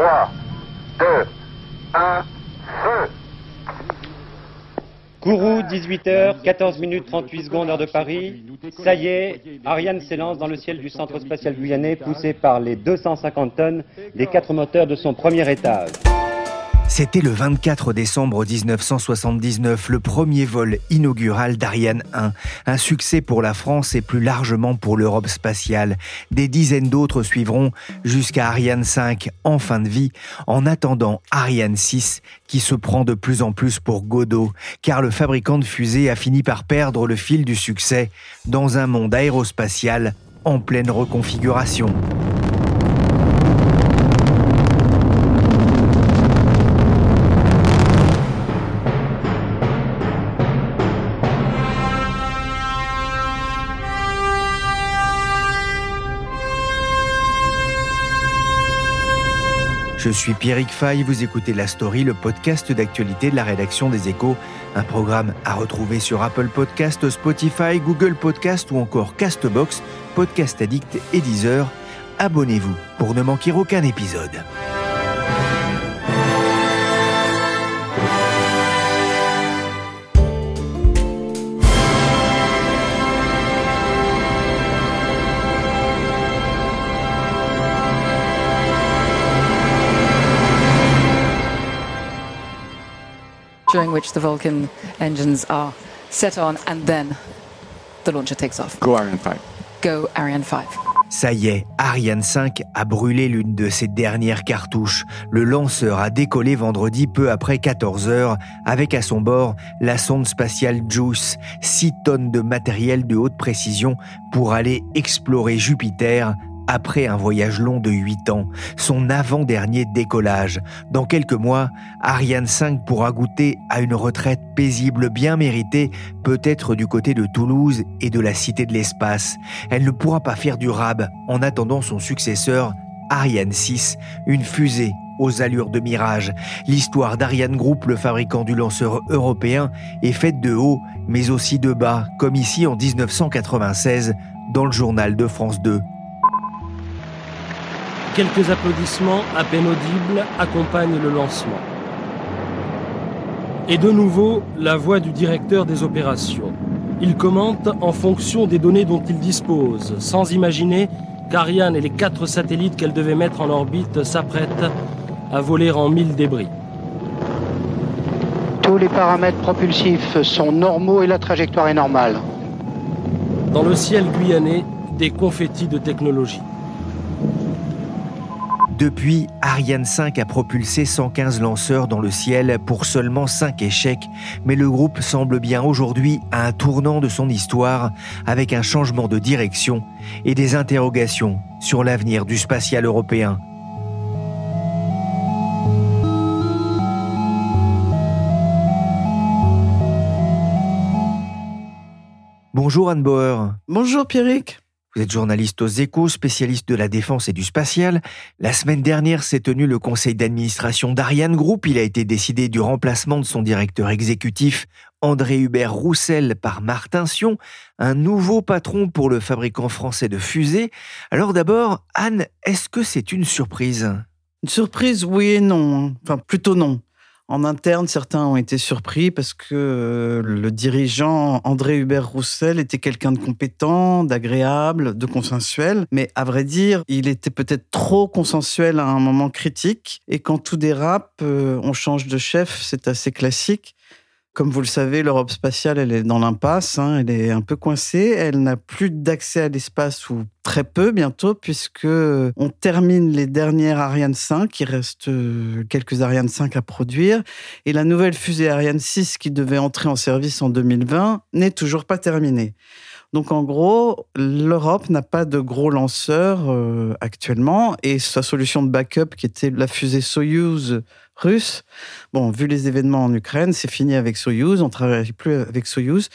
3, 2, 1, feu Kourou, 18h, 14 minutes 38 secondes heure de Paris. Ça y est, Ariane s'élance dans le ciel du centre spatial guyanais, poussé par les 250 tonnes des quatre moteurs de son premier étage. C'était le 24 décembre 1979, le premier vol inaugural d'Ariane 1. Un succès pour la France et plus largement pour l'Europe spatiale. Des dizaines d'autres suivront jusqu'à Ariane 5 en fin de vie, en attendant Ariane 6 qui se prend de plus en plus pour Godot, car le fabricant de fusées a fini par perdre le fil du succès dans un monde aérospatial en pleine reconfiguration. Je suis Pierrick Fay, vous écoutez La Story, le podcast d'actualité de la rédaction des Échos, un programme à retrouver sur Apple Podcast, Spotify, Google Podcast ou encore Castbox, Podcast Addict et Deezer. Abonnez-vous pour ne manquer aucun épisode. During which the Vulcan engines are set on and then the launcher takes off. Go Ariane 5. Go Ariane 5. Ça y est, Ariane 5 a brûlé l'une de ses dernières cartouches. Le lanceur a décollé vendredi peu après 14 heures avec à son bord la sonde spatiale JUICE, 6 tonnes de matériel de haute précision pour aller explorer Jupiter après un voyage long de 8 ans, son avant-dernier décollage. Dans quelques mois, Ariane 5 pourra goûter à une retraite paisible bien méritée, peut-être du côté de Toulouse et de la Cité de l'Espace. Elle ne pourra pas faire du rab en attendant son successeur, Ariane 6, une fusée aux allures de mirage. L'histoire d'Ariane Group, le fabricant du lanceur européen, est faite de haut, mais aussi de bas, comme ici en 1996 dans le journal de France 2. Quelques applaudissements à peine audibles accompagnent le lancement. Et de nouveau, la voix du directeur des opérations. Il commente en fonction des données dont il dispose, sans imaginer qu'Ariane et les quatre satellites qu'elle devait mettre en orbite s'apprêtent à voler en mille débris. Tous les paramètres propulsifs sont normaux et la trajectoire est normale. Dans le ciel guyanais, des confettis de technologie. Depuis, Ariane 5 a propulsé 115 lanceurs dans le ciel pour seulement 5 échecs, mais le groupe semble bien aujourd'hui à un tournant de son histoire avec un changement de direction et des interrogations sur l'avenir du spatial européen. Bonjour Anne Bauer. Bonjour Pierrick. Vous êtes journaliste aux échos, spécialiste de la défense et du spatial. La semaine dernière s'est tenu le conseil d'administration d'Ariane Group. Il a été décidé du remplacement de son directeur exécutif, André Hubert Roussel, par Martin Sion, un nouveau patron pour le fabricant français de fusées. Alors d'abord, Anne, est-ce que c'est une surprise? Une surprise, oui et non. Enfin, plutôt non. En interne, certains ont été surpris parce que euh, le dirigeant André Hubert Roussel était quelqu'un de compétent, d'agréable, de consensuel. Mais à vrai dire, il était peut-être trop consensuel à un moment critique. Et quand tout dérape, euh, on change de chef, c'est assez classique. Comme vous le savez, l'Europe spatiale, elle est dans l'impasse, hein, elle est un peu coincée, elle n'a plus d'accès à l'espace ou très peu bientôt, puisque on termine les dernières Ariane 5, il reste euh, quelques Ariane 5 à produire, et la nouvelle fusée Ariane 6 qui devait entrer en service en 2020 n'est toujours pas terminée. Donc en gros, l'Europe n'a pas de gros lanceurs euh, actuellement et sa solution de backup qui était la fusée Soyuz russe, bon, vu les événements en Ukraine, c'est fini avec Soyuz, on ne travaille plus avec Soyuz.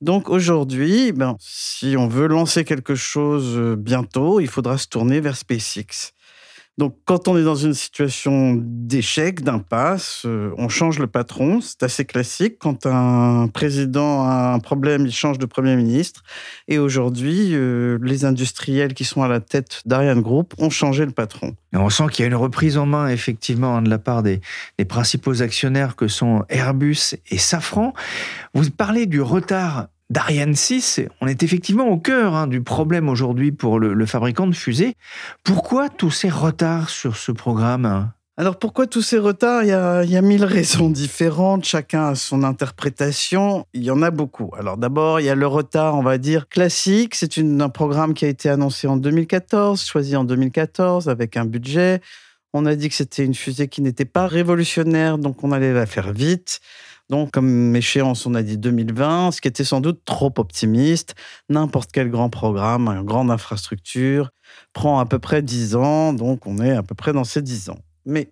Donc aujourd'hui, ben, si on veut lancer quelque chose euh, bientôt, il faudra se tourner vers SpaceX. Donc, quand on est dans une situation d'échec, d'impasse, euh, on change le patron. C'est assez classique. Quand un président a un problème, il change de Premier ministre. Et aujourd'hui, euh, les industriels qui sont à la tête d'Ariane Group ont changé le patron. On sent qu'il y a une reprise en main, effectivement, de la part des principaux actionnaires que sont Airbus et Safran. Vous parlez du retard d'Ariane 6, on est effectivement au cœur hein, du problème aujourd'hui pour le, fabricant de fusées. Pourquoi tous ces retards sur ce programme alors pourquoi tous ces retards? Il y, a, il y, a, mille raisons différentes, chacun a son interprétation, il y en a beaucoup. Alors d'abord, il y a le retard, on va dire, classique, c'est un programme qui a été annoncé en 2014, choisi en 2014 avec un budget. On a dit que c'était une fusée qui n'était pas révolutionnaire, donc on allait la faire vite. Donc, comme échéance, on a dit 2020, ce qui était sans doute trop optimiste. N'importe quel grand programme, une grande infrastructure, prend à peu près 10 ans, donc on est à peu près dans ces 10 ans. Mais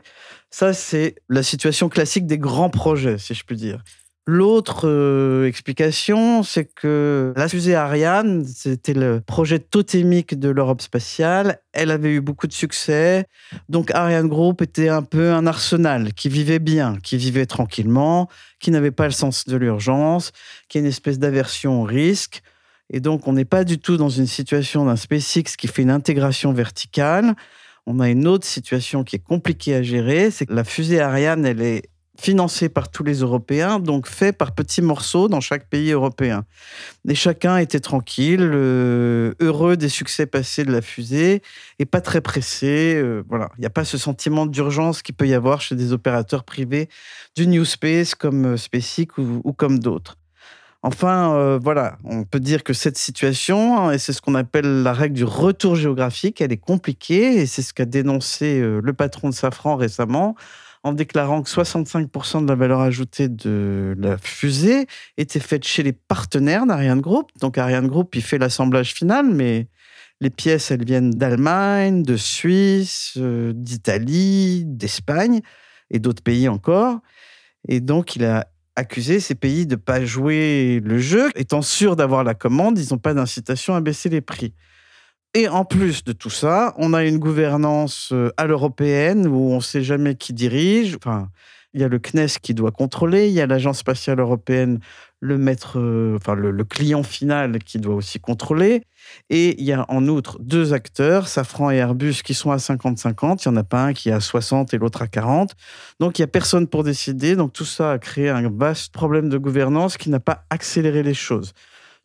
ça, c'est la situation classique des grands projets, si je puis dire. L'autre euh, explication, c'est que la fusée Ariane, c'était le projet totémique de l'Europe spatiale. Elle avait eu beaucoup de succès. Donc Ariane Group était un peu un arsenal qui vivait bien, qui vivait tranquillement, qui n'avait pas le sens de l'urgence, qui a une espèce d'aversion au risque. Et donc on n'est pas du tout dans une situation d'un SpaceX qui fait une intégration verticale. On a une autre situation qui est compliquée à gérer, c'est que la fusée Ariane, elle est financé par tous les Européens, donc fait par petits morceaux dans chaque pays européen. Et chacun était tranquille, euh, heureux des succès passés de la fusée et pas très pressé. Euh, voilà, il n'y a pas ce sentiment d'urgence qu'il peut y avoir chez des opérateurs privés du New Space comme euh, SpaceX ou, comme d'autres. Enfin, voilà, on peut dire que cette situation, hein, et c'est ce qu'on appelle la règle du retour géographique, elle est compliquée, et c'est ce qu'a dénoncé le patron de Safran récemment, en déclarant que 65% de la valeur ajoutée de la fusée était faite chez les partenaires d'Ariane Group. Donc Ariane Group, il fait l'assemblage final, mais les pièces, elles viennent d'Allemagne, de Suisse, euh, d'Italie, d'Espagne et d'autres pays encore. Et donc, il a accusé ces pays de ne pas jouer le jeu. Étant sûr d'avoir la commande, ils n'ont pas d'incitation à baisser les prix. Et en plus de tout ça, on a une gouvernance euh, à l'européenne où on ne sait jamais qui dirige. Enfin, il y a le CNES qui doit contrôler, il y a l'Agence spatiale européenne, le maître, euh, enfin le, le, client final qui doit aussi contrôler. Et il y a en outre deux acteurs, Safran et Airbus, qui sont à 50-50. Il n'y en a pas un qui est à 60 et l'autre à 40. Donc il n'y a personne pour décider. Donc tout ça a créé un vaste problème de gouvernance qui n'a pas accéléré les choses.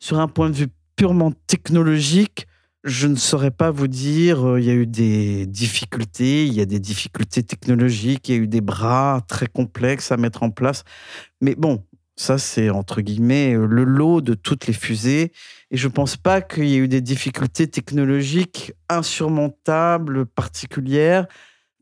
Sur un point de vue purement technologique, je ne saurais pas vous dire, euh, il y a eu des difficultés, il y a des difficultés technologiques, il y a eu des bras très complexes à mettre en place. Mais bon, ça c'est entre guillemets euh, le lot de toutes les fusées. Et je ne pense pas qu'il y ait eu des difficultés technologiques insurmontables, particulières,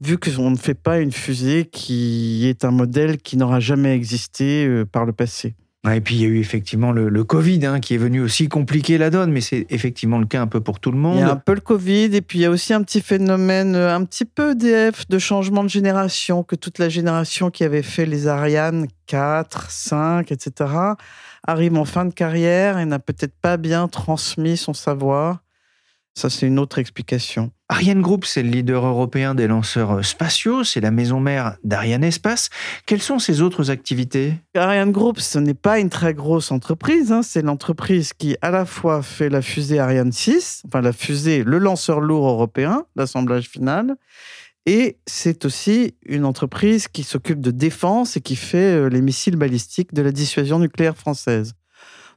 vu qu'on ne fait pas une fusée qui est un modèle qui n'aura jamais existé euh, par le passé et puis il y a eu effectivement le, Covid hein, qui est venu aussi compliquer la donne, mais c'est effectivement le cas un peu pour tout le monde. Il y a un peu le Covid, et puis il y a aussi un petit phénomène, euh, un petit peu DF, de changement de génération, que toute la génération qui avait fait les Ariane 4, 5, etc., arrive en fin de carrière et n'a peut-être pas bien transmis son savoir. Ça, c'est une autre explication. Ariane Group, c'est le leader européen des lanceurs spatiaux, c'est la maison mère d'Ariane Espace. Quelles sont ses autres activités? Ariane Group, ce n'est pas une très grosse entreprise. Hein. C'est l'entreprise qui, à la fois, fait la fusée Ariane 6, enfin la fusée, le lanceur lourd européen, l'assemblage final, et c'est aussi une entreprise qui s'occupe de défense et qui fait euh, les missiles balistiques de la dissuasion nucléaire française.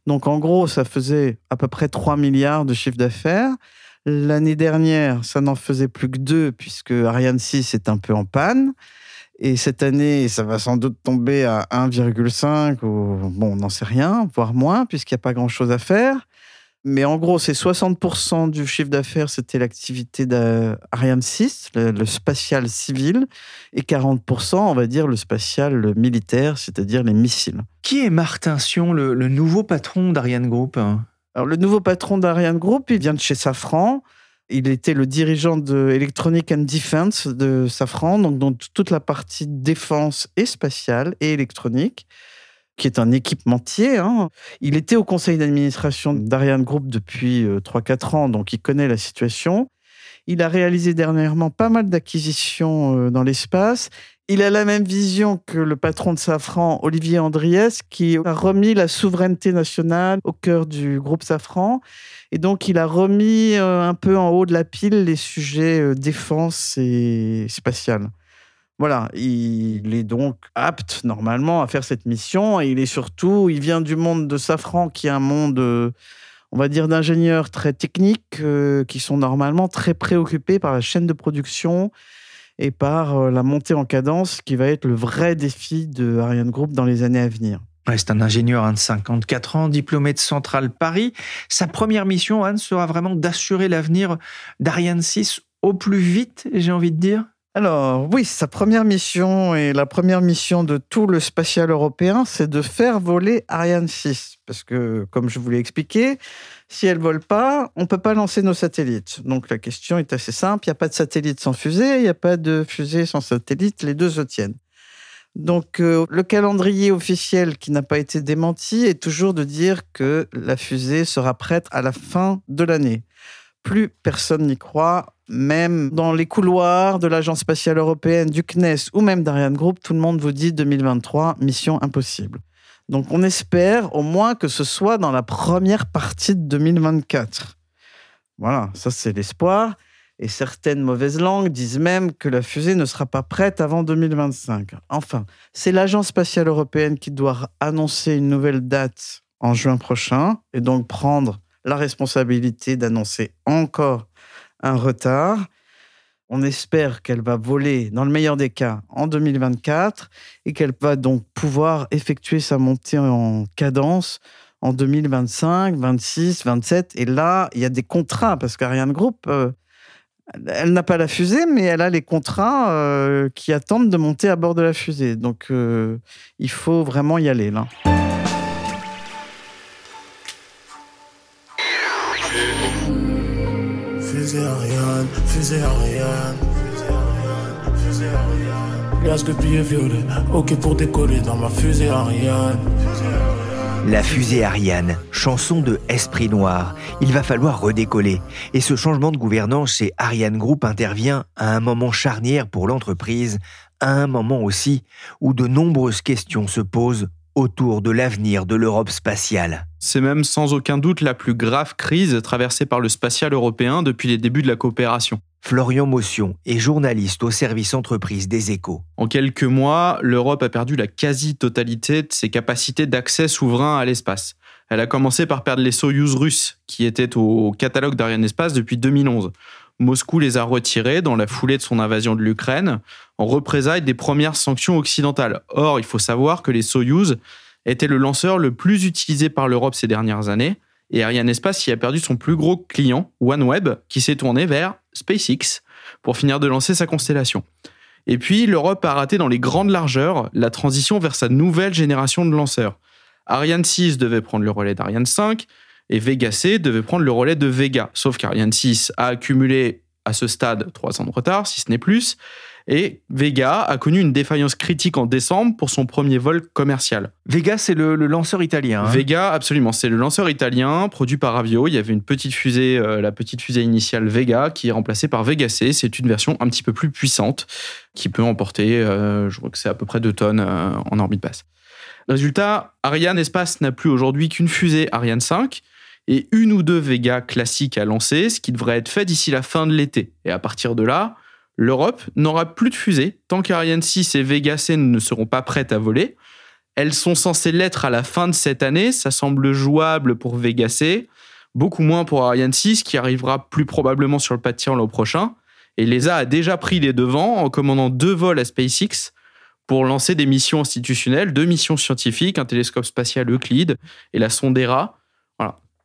Donc en gros, ça faisait à peu près 3 milliards de chiffre d'affaires. L'année dernière, ça n'en faisait plus que deux, puisque Ariane 6 est un peu en panne. Et cette année, ça va sans doute tomber à 1,5 ou bon, on n'en sait rien, voire moins, puisqu'il n'y a pas grand-chose à faire. Mais en gros, c'est 60% du chiffre d'affaires, c'était l'activité d'Ariane 6, le, spatial civil, et 40%, on va dire, le spatial militaire, c'est-à-dire les missiles. Qui est Martin Sion, le, le nouveau patron d'Ariane Group Alors, le nouveau patron d'Ariane Group, il vient de chez Safran. Il était le dirigeant de Electronic and Defense de Safran, donc dans toute la partie défense et spatiale et électronique, qui est un équipementier. Hein. Il était au conseil d'administration d'Ariane Group depuis 3-4 ans, donc il connaît la situation. Il a réalisé dernièrement pas mal d'acquisitions euh, dans l'espace. Il a la même vision que le patron de Safran, Olivier Andriès, qui a remis la souveraineté nationale au cœur du groupe Safran. Et donc, il a remis euh, un peu en haut de la pile les sujets euh, défense et spatial. Voilà, il est donc apte normalement à faire cette mission et il est surtout, il vient du monde de Safran qui est un monde on va dire, d'ingénieurs très techniques euh, qui sont normalement très préoccupés par la chaîne de production et par euh, la montée en cadence qui va être le vrai défi de Ariane Group dans les années à venir. c'est un ingénieur hein, de 54 ans, diplômé de Centrale Paris. Sa première mission, Anne, sera vraiment d'assurer l'avenir d'Ariane 6 au plus vite, j'ai envie de dire alors oui, sa première mission et la première mission de tout le spatial européen, c'est de faire voler Ariane 6. Parce que, comme je vous l'ai expliqué, si elle vole pas, on peut pas lancer nos satellites. Donc la question est assez simple, il n'y a pas de satellite sans fusée, il n'y a pas de fusée sans satellite, les deux se tiennent. Donc euh, le calendrier officiel qui n'a pas été démenti est toujours de dire que la fusée sera prête à la fin de l'année. Plus personne n'y croit, même dans les couloirs de l'Agence spatiale européenne, du CNES ou même d'Ariane Group, tout le monde vous dit 2023, mission impossible. Donc on espère au moins que ce soit dans la première partie de 2024. Voilà, ça c'est l'espoir. Et certaines mauvaises langues disent même que la fusée ne sera pas prête avant 2025. Enfin, c'est l'Agence spatiale européenne qui doit annoncer une nouvelle date en juin prochain et donc prendre la responsabilité d'annoncer encore un retard. On espère qu'elle va voler, dans le meilleur des cas, en 2024 et qu'elle va donc pouvoir effectuer sa montée en cadence en 2025, 26, 27. Et là, il y a des contrats parce qu'Ariane Group, euh, elle n'a pas la fusée, mais elle a les contrats euh, qui attendent de monter à bord de la fusée. Donc, euh, il faut vraiment y aller là. La fusée Ariane, chanson de Esprit Noir. Il va falloir redécoller. Et ce changement de gouvernance chez Ariane Group intervient à un moment charnière pour l'entreprise, à un moment aussi où de nombreuses questions se posent autour de l'avenir de l'Europe spatiale. C'est même sans aucun doute la plus grave crise traversée par le spatial européen depuis les débuts de la coopération. Florian Motion est journaliste au service entreprise des échos. En quelques mois, l'Europe a perdu la quasi-totalité de ses capacités d'accès souverain à l'espace. Elle a commencé par perdre les Soyuz russes, qui étaient au catalogue d'Ariane Espace depuis 2011. Moscou les a retirés dans la foulée de son invasion de l'Ukraine, en représailles des premières sanctions occidentales. Or, il faut savoir que les Soyuz étaient le lanceur le plus utilisé par l'Europe ces dernières années, et Arianespace y a perdu son plus gros client, OneWeb, qui s'est tourné vers SpaceX pour finir de lancer sa constellation. Et puis, l'Europe a raté dans les grandes largeurs la transition vers sa nouvelle génération de lanceurs. Ariane 6 devait prendre le relais d'Ariane 5, et Vega C devait prendre le relais de Vega. Sauf qu'Ariane 6 a accumulé à ce stade trois ans de retard, si ce n'est plus. Et Vega a connu une défaillance critique en décembre pour son premier vol commercial. Vega, c'est le, lanceur italien. Hein. Vega, absolument, c'est le lanceur italien produit par Avio. Il y avait une petite fusée, euh, la petite fusée initiale Vega, qui est remplacée par Vega C. C'est une version un petit peu plus puissante qui peut emporter, euh, je crois que c'est à peu près 2 tonnes euh, en orbite basse. Résultat, Ariane Espace n'a plus aujourd'hui qu'une fusée Ariane 5 et une ou deux Vega classiques à lancer, ce qui devrait être fait d'ici la fin de l'été. Et à partir de là, l'Europe n'aura plus de fusées tant qu'Ariane 6 et Vega C ne seront pas prêtes à voler. Elles sont censées l'être à la fin de cette année, ça semble jouable pour Vega C, beaucoup moins pour Ariane 6 qui arrivera plus probablement sur le pas de tir l'an prochain. Et l'ESA a déjà pris les devants en commandant deux vols à SpaceX pour lancer des missions institutionnelles, deux missions scientifiques, un télescope spatial Euclide et la sonde ERA,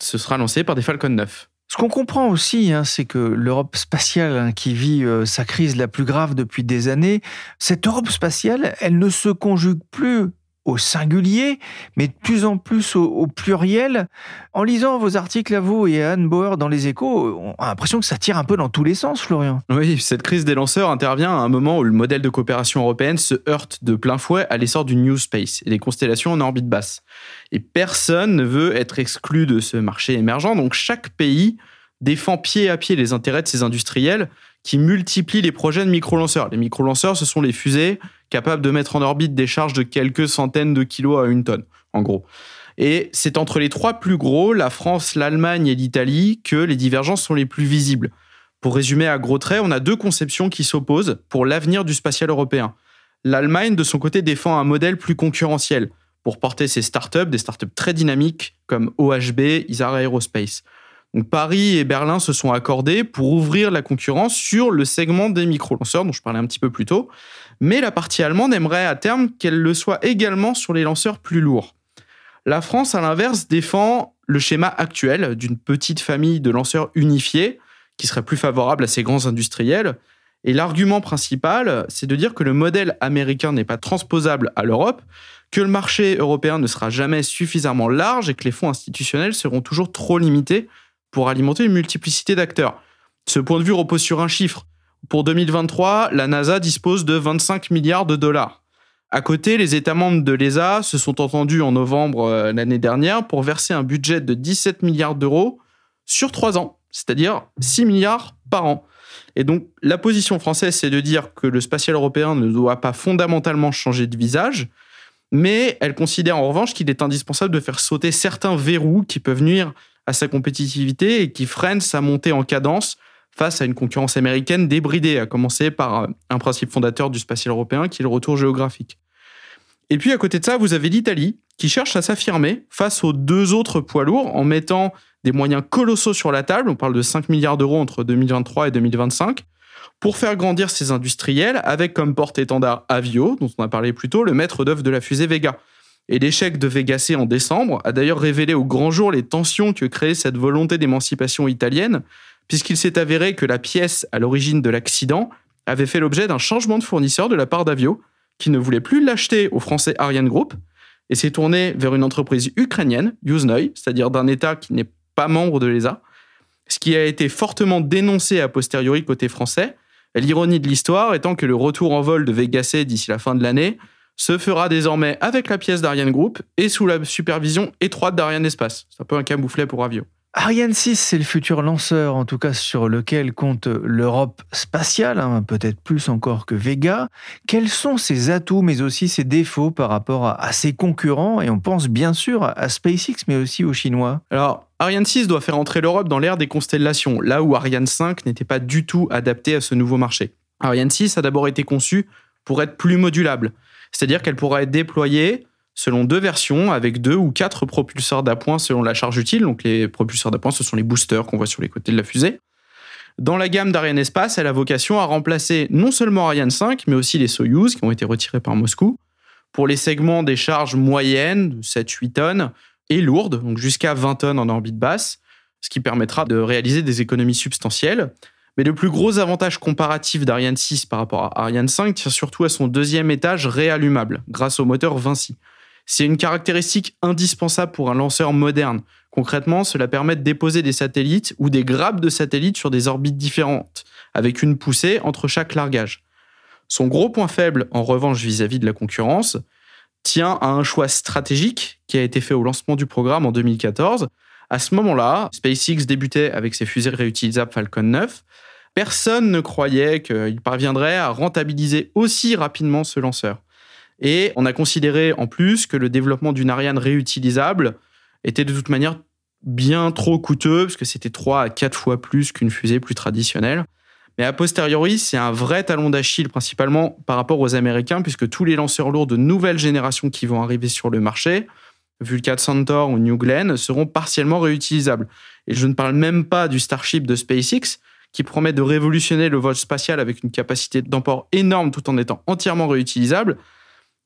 ce sera lancé par des Falcon 9. Ce qu'on comprend aussi, hein, c'est que l'Europe spatiale hein, qui vit euh, sa crise la plus grave depuis des années, cette Europe spatiale, elle ne se conjugue plus au singulier, mais de plus en plus au, pluriel. En lisant vos articles à vous et à Anne Bauer dans les échos, on a l'impression que ça tire un peu dans tous les sens, Florian. Oui, cette crise des lanceurs intervient à un moment où le modèle de coopération européenne se heurte de plein fouet à l'essor du New Space et des constellations en orbite basse. Et personne ne veut être exclu de ce marché émergent, donc chaque pays défend pied à pied les intérêts de ses industriels qui multiplient les projets de micro-lanceurs. Les micro-lanceurs, ce sont les fusées capables de mettre en orbite des charges de quelques centaines de kilos à une tonne, en gros. Et c'est entre les trois plus gros, la France, l'Allemagne et l'Italie, que les divergences sont les plus visibles. Pour résumer à gros traits, on a deux conceptions qui s'opposent pour l'avenir du spatial européen. L'Allemagne, de son côté, défend un modèle plus concurrentiel pour porter ses startups, des startups très dynamiques comme OHB, Isar Aerospace. Paris et Berlin se sont accordés pour ouvrir la concurrence sur le segment des micro-lanceurs dont je parlais un petit peu plus tôt. Mais la partie allemande aimerait à terme qu'elle le soit également sur les lanceurs plus lourds. La France, à l'inverse, défend le schéma actuel d'une petite famille de lanceurs unifiés qui serait plus favorable à ces grands industriels. Et l'argument principal, c'est de dire que le modèle américain n'est pas transposable à l'Europe, que le marché européen ne sera jamais suffisamment large et que les fonds institutionnels seront toujours trop limités pour alimenter une multiplicité d'acteurs. Ce point de vue repose sur un chiffre. Pour 2023, la NASA dispose de 25 milliards de dollars. À côté, les États membres de l'ESA se sont entendus en novembre euh, l'année dernière pour verser un budget de 17 milliards d'euros sur trois ans, c'est-à-dire 6 milliards par an. Et donc, la position française, c'est de dire que le spatial européen ne doit pas fondamentalement changer de visage, mais elle considère en revanche qu'il est indispensable de faire sauter certains verrous qui peuvent nuire à sa compétitivité et qui freine sa montée en cadence face à une concurrence américaine débridée, à commencer par un principe fondateur du spatial européen qui est le retour géographique. Et puis à côté de ça, vous avez l'Italie qui cherche à s'affirmer face aux deux autres poids lourds en mettant des moyens colossaux sur la table, on parle de 5 milliards d'euros entre 2023 et 2025, pour faire grandir ses industriels avec comme porte-étendard Avio, dont on a parlé plus tôt, le maître d'œuvre de la fusée Vega. Et l'échec de Vega C en décembre a d'ailleurs révélé au grand jour les tensions que créait cette volonté d'émancipation italienne, puisqu'il s'est avéré que la pièce à l'origine de l'accident avait fait l'objet d'un changement de fournisseur de la part d'Avio, qui ne voulait plus l'acheter au français Ariane Group, et s'est tourné vers une entreprise ukrainienne, Yuznoy, c'est-à-dire d'un État qui n'est pas membre de l'ESA, ce qui a été fortement dénoncé a posteriori côté français, l'ironie de l'histoire étant que le retour en vol de Vega C d'ici la fin de l'année se fera désormais avec la pièce d'Ariane Group et sous la supervision étroite d'Ariane Espace. C'est un peu un camouflet pour Avio. Ariane 6, c'est le futur lanceur, en tout cas sur lequel compte l'Europe spatiale, hein, peut-être plus encore que Vega. Quels sont ses atouts, mais aussi ses défauts par rapport à, ses concurrents? Et on pense bien sûr à SpaceX, mais aussi aux Chinois. Alors, Ariane 6 doit faire entrer l'Europe dans l'ère des constellations, là où Ariane 5 n'était pas du tout adapté à ce nouveau marché. Ariane 6 a d'abord été conçu pour être plus modulable. C'est-à-dire qu'elle pourra être déployée selon deux versions avec deux ou quatre propulseurs d'appoint selon la charge utile. Donc les propulseurs d'appoint, ce sont les boosters qu'on voit sur les côtés de la fusée. Dans la gamme d'Ariane Espace, elle a vocation à remplacer non seulement Ariane 5, mais aussi les Soyuz qui ont été retirés par Moscou pour les segments des charges moyennes, 7-8 tonnes, et lourdes, donc jusqu'à 20 tonnes en orbite basse, ce qui permettra de réaliser des économies substantielles. Mais le plus gros avantage comparatif d'Ariane 6 par rapport à Ariane 5 tient surtout à son deuxième étage réallumable, grâce au moteur Vinci. C'est une caractéristique indispensable pour un lanceur moderne. Concrètement, cela permet de déposer des satellites ou des grappes de satellites sur des orbites différentes, avec une poussée entre chaque largage. Son gros point faible, en revanche, vis-à-vis de la concurrence, tient à un choix stratégique qui a été fait au lancement du programme en 2014. À ce moment-là, SpaceX débutait avec ses fusées réutilisables Falcon 9 Personne ne croyait qu'il parviendrait à rentabiliser aussi rapidement ce lanceur. Et on a considéré en plus que le développement d'une Ariane réutilisable était de toute manière bien trop coûteux, parce que c'était 3 à 4 fois plus qu'une fusée plus traditionnelle. Mais a posteriori, c'est un vrai talon d'Achille, principalement par rapport aux Américains, puisque tous les lanceurs lourds de nouvelle génération qui vont arriver sur le marché, Vulcan Centaur ou New Glenn, seront partiellement réutilisables. Et je ne parle même pas du Starship de SpaceX, qui promet de révolutionner le vol spatial avec une capacité d'emport énorme tout en étant entièrement réutilisable,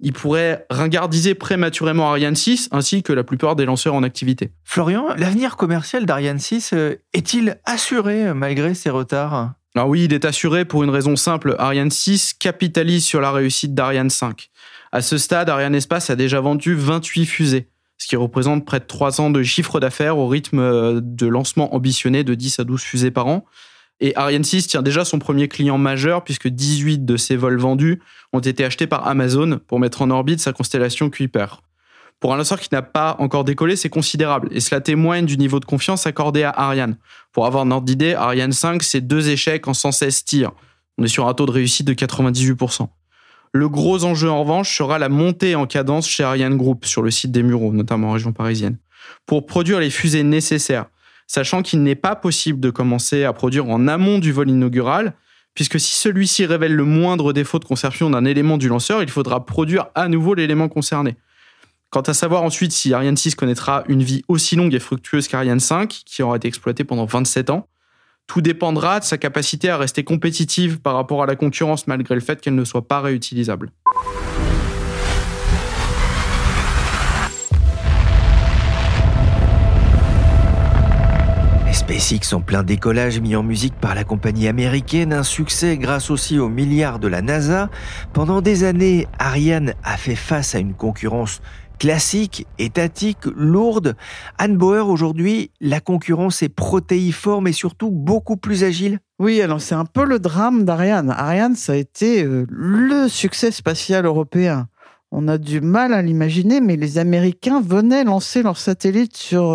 il pourrait ringardiser prématurément Ariane 6 ainsi que la plupart des lanceurs en activité. Florian, l'avenir commercial d'Ariane 6 euh, est-il assuré malgré ces retards? Alors oui, il est assuré pour une raison simple. Ariane 6 capitalise sur la réussite d'Ariane 5. À ce stade, Ariane Espace a déjà vendu 28 fusées, ce qui représente près de 3 ans de chiffre d'affaires au rythme euh, de lancement ambitionné de 10 à 12 fusées par an. Et Ariane 6 tient déjà son premier client majeur puisque 18 de ses vols vendus ont été achetés par Amazon pour mettre en orbite sa constellation Kuiper. Pour un lanceur qui n'a pas encore décollé, c'est considérable et cela témoigne du niveau de confiance accordé à Ariane. Pour avoir un ordre d'idée, Ariane 5, c'est deux échecs en 116 tirs. On est sur un taux de réussite de 98%. Le gros enjeu en revanche sera la montée en cadence chez Ariane Group sur le site des Mureaux, notamment en région parisienne, pour produire les fusées nécessaires, sachant qu'il n'est pas possible de commencer à produire en amont du vol inaugural, puisque si celui-ci révèle le moindre défaut de conception d'un élément du lanceur, il faudra produire à nouveau l'élément concerné. Quant à savoir ensuite si Ariane 6 connaîtra une vie aussi longue et fructueuse qu'Ariane 5, qui aura été exploitée pendant 27 ans, tout dépendra de sa capacité à rester compétitive par rapport à la concurrence malgré le fait qu'elle ne soit pas réutilisable. SpaceX en plein décollage mis en musique par la compagnie américaine, un succès grâce aussi aux milliards de la NASA. Pendant des années, Ariane a fait face à une concurrence classique, étatique, lourde. Anne Bauer, aujourd'hui, la concurrence est protéiforme et surtout beaucoup plus agile. Oui, alors c'est un peu le drame d'Ariane. Ariane, ça a été euh, le succès spatial européen. On a du mal à l'imaginer, mais les Américains venaient lancer leur satellite sur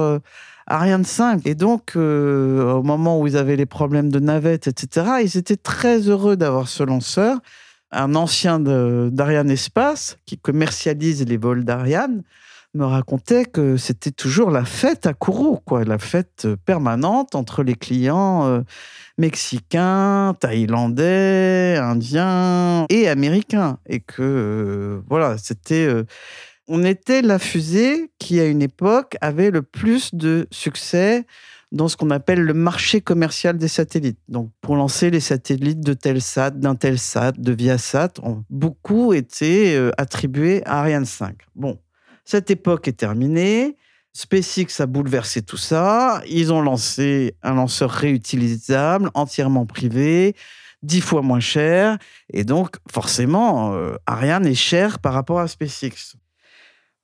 Ariane 5. Et donc, euh, au moment où ils avaient les problèmes de navette, etc., ils étaient très heureux d'avoir ce lanceur un ancien d'Ariane Espace qui commercialise les vols d'Ariane me racontait que c'était toujours la fête à Kourou, quoi, la fête permanente entre les clients euh, mexicains, thaïlandais, indiens et américains, et que euh, voilà, c'était, on était la fusée qui à une époque avait le plus de succès dans ce qu'on appelle le marché commercial des satellites. Donc, pour lancer les satellites de Telsat, d'Intelsat, de Viasat, ont beaucoup été euh, attribués à Ariane 5. Bon, cette époque est terminée. SpaceX a bouleversé tout ça. Ils ont lancé un lanceur réutilisable, entièrement privé, dix fois moins cher. Et donc, forcément, euh, Ariane est cher par rapport à SpaceX.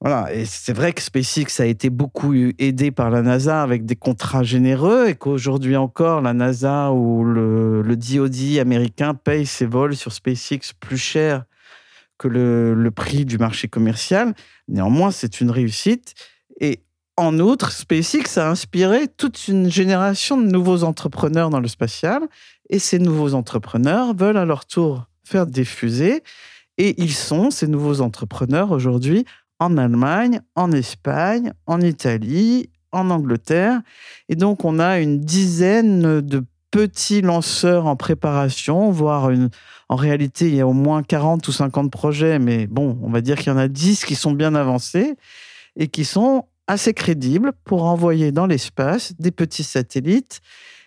Voilà, et c'est vrai que SpaceX a été beaucoup aidé par la NASA avec des contrats généreux et qu'aujourd'hui encore, la NASA ou le, DoD américain paye ses vols sur SpaceX plus cher que le prix du marché commercial. Néanmoins, c'est une réussite. Et en outre, SpaceX a inspiré toute une génération de nouveaux entrepreneurs dans le spatial. Et ces nouveaux entrepreneurs veulent à leur tour faire des fusées. Et ils sont, ces nouveaux entrepreneurs aujourd'hui, en Allemagne, en Espagne, en Italie, en Angleterre. Et donc, on a une dizaine de petits lanceurs en préparation, voire une... en réalité, il y a au moins 40 ou 50 projets, mais bon, on va dire qu'il y en a 10 qui sont bien avancés et qui sont assez crédibles pour envoyer dans l'espace des petits satellites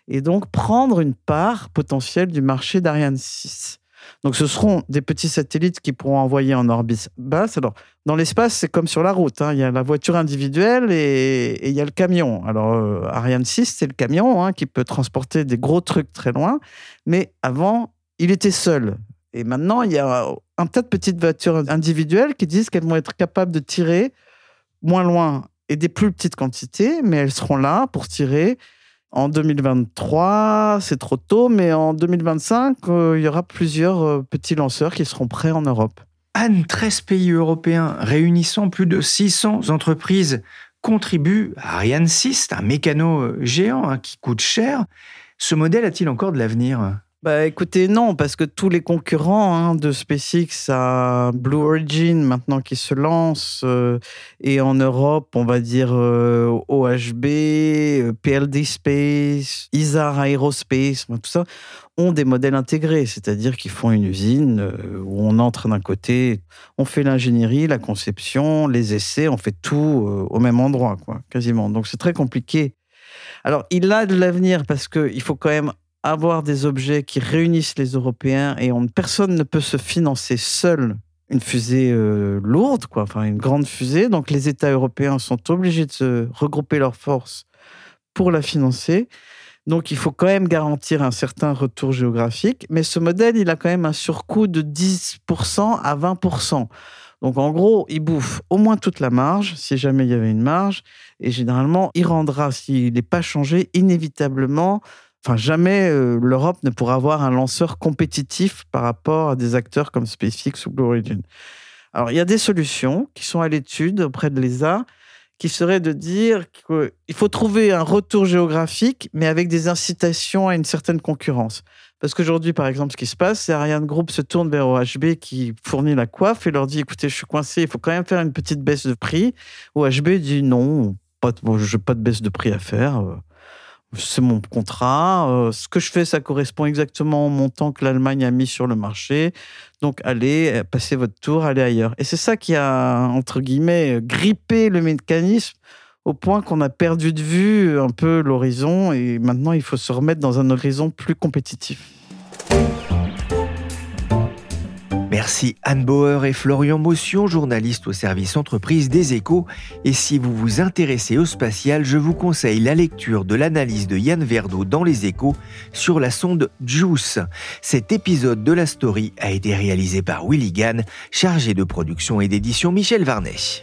et donc prendre une part potentielle du marché d'Ariane 6. Donc, ce seront des petits satellites qui pourront envoyer en orbite basse. Alors, dans l'espace, c'est comme sur la route. Hein. Il y a la voiture individuelle et, il y a le camion. Alors, euh, Ariane 6, c'est le camion hein, qui peut transporter des gros trucs très loin. Mais avant, il était seul. Et maintenant, il y a un tas de petites voitures individuelles qui disent qu'elles vont être capables de tirer moins loin et des plus petites quantités, mais elles seront là pour tirer en 2023, c'est trop tôt, mais en 2025, euh, il y aura plusieurs euh, petits lanceurs qui seront prêts en Europe. Anne, 13 pays européens réunissant plus de 600 entreprises contribuent à Ariane 6, un mécano euh, géant hein, qui coûte cher. Ce modèle a-t-il encore de l'avenir? Bah écoutez, non, parce que tous les concurrents hein, de SpaceX à Blue Origin maintenant qui se lance, euh, et en Europe, on va dire euh, OHB, euh, PLD Space, ISAR Aerospace, tout ça, ont des modèles intégrés, c'est-à-dire qu'ils font une usine où on entre d'un côté, on fait l'ingénierie, la conception, les essais, on fait tout au même endroit, quoi, quasiment. Donc c'est très compliqué. Alors, il a de l'avenir parce qu'il faut quand même avoir des objets qui réunissent les Européens et on, personne ne peut se financer seul une fusée euh, lourde, quoi, enfin une grande fusée. Donc les États européens sont obligés de se regrouper leurs forces pour la financer. Donc il faut quand même garantir un certain retour géographique. Mais ce modèle, il a quand même un surcoût de 10% à 20%. Donc en gros, il bouffe au moins toute la marge, si jamais il y avait une marge, et généralement, il rendra, s'il n'est pas changé, inévitablement Enfin, jamais euh, l'Europe ne pourra avoir un lanceur compétitif par rapport à des acteurs comme SpaceX ou Blue Origin. Alors, il y a des solutions qui sont à l'étude auprès de l'ESA, qui seraient de dire qu'il faut trouver un retour géographique, mais avec des incitations à une certaine concurrence. Parce qu'aujourd'hui, par exemple, ce qui se passe, c'est Ariane Group se tourne vers OHB qui fournit la coiffe et leur dit écoutez, je suis coincé, il faut quand même faire une petite baisse de prix. OHB dit non, pas je n'ai pas de baisse de prix à faire. Euh, c'est mon contrat. Euh, ce que je fais, ça correspond exactement au montant que l'Allemagne a mis sur le marché. Donc, allez, euh, passez votre tour, allez ailleurs. Et c'est ça qui a, entre guillemets, grippé le mécanisme au point qu'on a perdu de vue un peu l'horizon et maintenant il faut se remettre dans un horizon plus compétitif. Merci Anne Bauer et Florian Motion, journalistes au service entreprise des échos. Et si vous vous intéressez au spatial, je vous conseille la lecture de l'analyse de Yann Verdeau dans les échos sur la sonde JUICE. Cet épisode de la story a été réalisé par Willy Gann, chargé de production et d'édition Michel Varnet.